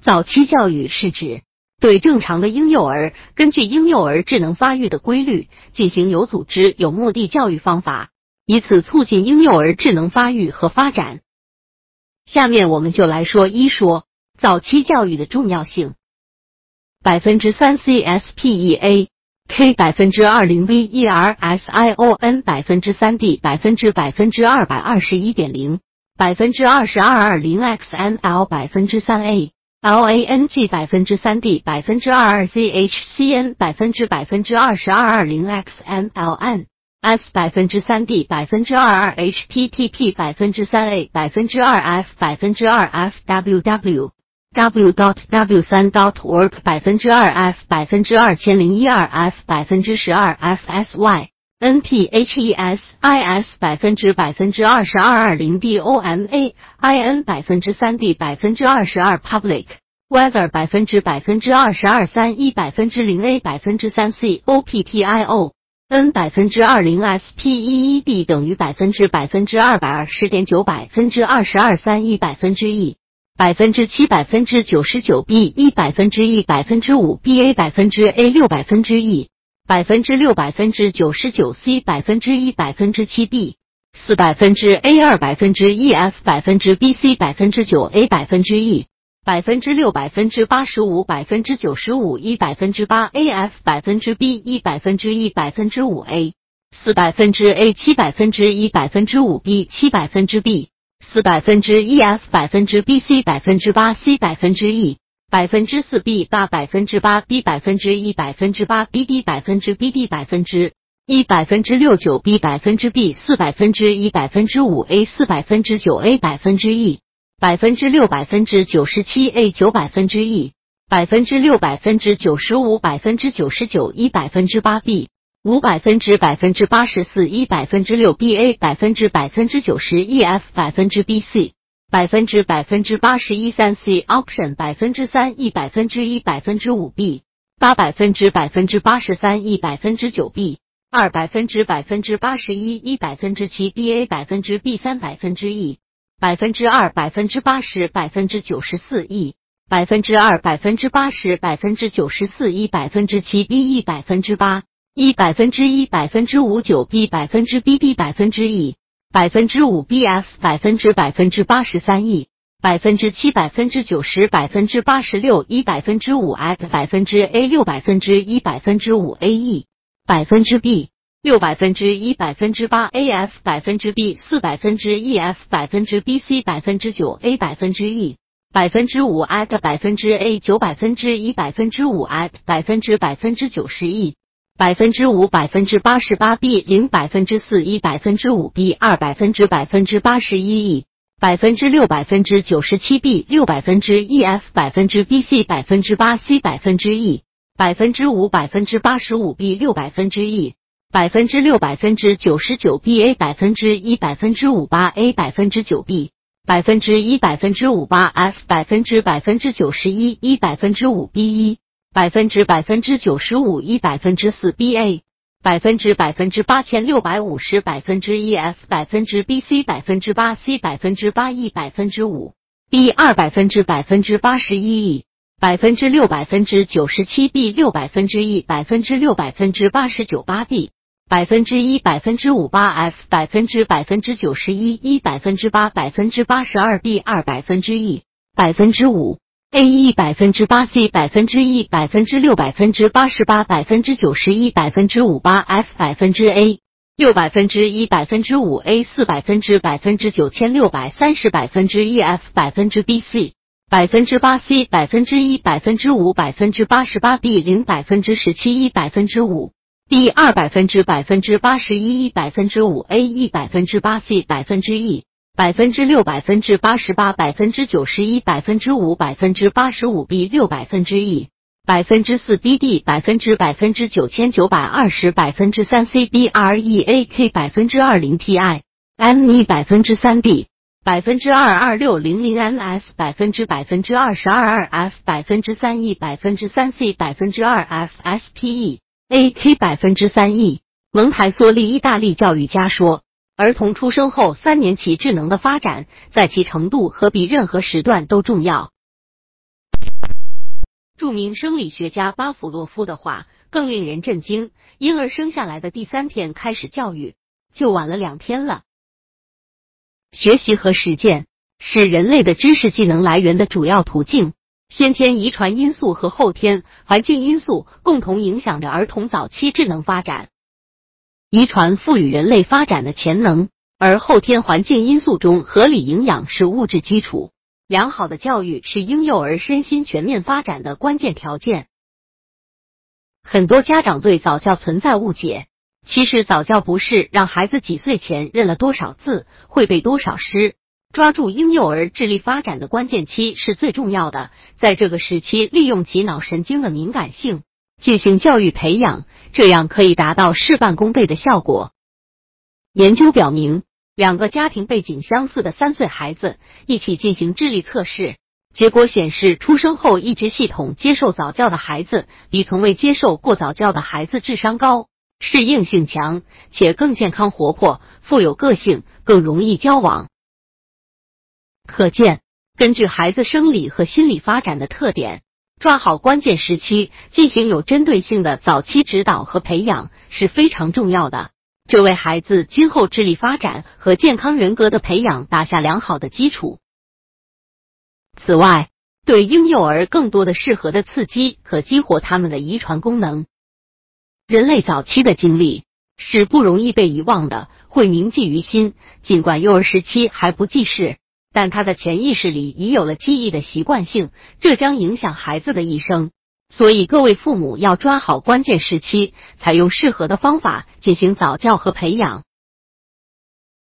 早期教育是指对正常的婴幼儿，根据婴幼儿智能发育的规律进行有组织、有目的教育方法，以此促进婴幼儿智能发育和发展。下面我们就来说一说早期教育的重要性。百分之三 C S P E A K 百分之二零 V E R S I O N 百分之三 D 百分之百分之二百二十一点零百分之二十二二零 X N L 百分之三 A L A N G 百分之三 D 百分之二二 Z H C N 百分之百分之二十二二零 x m l n s 百分之三 D 百分之二二 H T T P 百分之三 A 百分之二 F 百分之二 F W W W dot W 三 dot work 百分之二 F 百分之二千零一二 F 百分之十二 f s y n p h e s i s 百分之百分之二十二二零 D O M A I N 百分之三 D 百分之二十二 Public Weather 百分之百分之二十二三一百分之零 A 百分之三 C O P T I O N 百分之二零 S P E E D 等于百分之百分之二百二十点九百分之二十二三一百分之一。百分之七百分之九十九 B 一百分之一百分之五 B A 百分之 A 六百分之一百分之六百分之九十九 C 百分之一百分之七 B 四百分之 A 二百分之一 F 百分之 B C 百分之九 A 百分之一百分之六百分之八十五百分之九十五一百分之八 A F 百分之 B 一百分之一百分之五 A 四百分之 A 七百分之一百分之五 B 七百分之 B 四百分之一 F 百分之 B C 百分之八 C 百分之 E 百分之四 B 八百分之八 B 百分之一百分之八 B B 百分之 B B 百分之一百分之六九 B 百分之 B 四百分之一百分之五 A 四百分之九 A 百分之一百分之六百分之九十七 A 九百分之一百分之六百分之九十五百分之九十九一百分之八 B 五百分之百分之八十四一百分之六 B A 百分之百分之九十 E F 百分之 B C 百分之百分之八十一三 C option 百分之三一百分之一百分之五 B 八百分之百分之八十三一百分之九 B 二百分之百分之八十一一百分之七 B A 百分之 B 三百分之 E 百分之二百分之八十百分之九十四 E 百分之二百分之八十百分之九十四一百分之七 B E 百分之八。一百分之一百分之五九 B 百分之 B B 百分之 E 百分之五 B F 百分之百分之八十三 E 百分之七百分之九十百分之八十六一百分之五 at 百分之 A 六百分之一百分之五 A E 百分之 B 六百分之一百分之八 A F 百分之 B 四百分之 E F 百分之 B C 百分之九 A 百分之 E 百分之五 at 百分之 A 九百分之一百分之五 at 百分之百分之九十 E 百分之五百分之八十八 B 零百分之四一百分之五 B 二百分之百分之八十一 E 百分之六百分之九十七 B 六百分之 E F 百分之 B C 百分之八 C 百分之 E 百分之五百分之八十五 B 六百分之 E 百分之六百分之九十九 B A 百分之一百分之五八 A 百分之九 B 百分之一百分之五八 F 百分之百分之九十一一百分之五 B 一。百分之百分之九十五一百分之四 B A 百分之百分之八千六百五十百分之一 F 百分之 B C 百分之八 C 百分之八 E 百分之五 B 二百分之百分之八十一 E 百分之六百分之九十七 B 六百分之一百分之六百分之八十九八 B 百分之一百分之五八 F 百分之百分之九十一一百分之八百分之八十二 B 二百分之一百分之五。A 一百分之八 C 百分之一百分之六百分之八十八百分之九十一百分之五八 F 百分之 A 六百分之一百分之五 A 四百分之百分之九千六百三十百分之一 F 百分之 B C 百分之八 C 百分之一百分之五百分之八十八 B 零百分之十七一百分之五 B 二百分之百分之八十一一百分之五 A 一百分之八 C 百分之一。百分之六百分之八十八百分之九十一百分之五百分之八十五 B 六百分之一。百分之四 B D 百分之百分之九千九百二十百分之三 C B R E A K 百分之二零 T I M E 百分之三 D 百分之二二六零零 m s 百分之百分之二十二二 F 百分之三 E 百分之三 C 百分之二 F S P E A K 百分之三 E 蒙台梭利意大利教育家说。儿童出生后三年起智能的发展，在其程度和比任何时段都重要。著名生理学家巴甫洛夫的话更令人震惊：婴儿生下来的第三天开始教育，就晚了两天了。学习和实践是人类的知识技能来源的主要途径。先天遗传因素和后天环境因素共同影响着儿童早期智能发展。遗传赋予人类发展的潜能，而后天环境因素中合理营养是物质基础。良好的教育是婴幼儿身心全面发展的关键条件。很多家长对早教存在误解，其实早教不是让孩子几岁前认了多少字，会背多少诗。抓住婴幼儿智力发展的关键期是最重要的，在这个时期利用其脑神经的敏感性进行教育培养，这样可以达到事半功倍的效果。研究表明，两个家庭背景相似的三岁孩子一起进行智力测试，结果显示，出生后一直系统接受早教的孩子比从未接受过早教的孩子智商高、适应性强，且更健康活泼、富有个性，更容易交往。可见，根据孩子生理和心理发展的特点，抓好关键时期进行有针对性的早期指导和培养是非常重要的，这为孩子今后智力发展和健康人格的培养打下良好的基础。此外，对婴幼儿更多的适合的刺激，可激活他们的遗传功能。人类早期的经历是不容易被遗忘的，会铭记于心，尽管幼儿时期还不记事。但他的潜意识里已有了记忆的习惯性，这将影响孩子的一生。所以，各位父母要抓好关键时期，采用适合的方法进行早教和培养。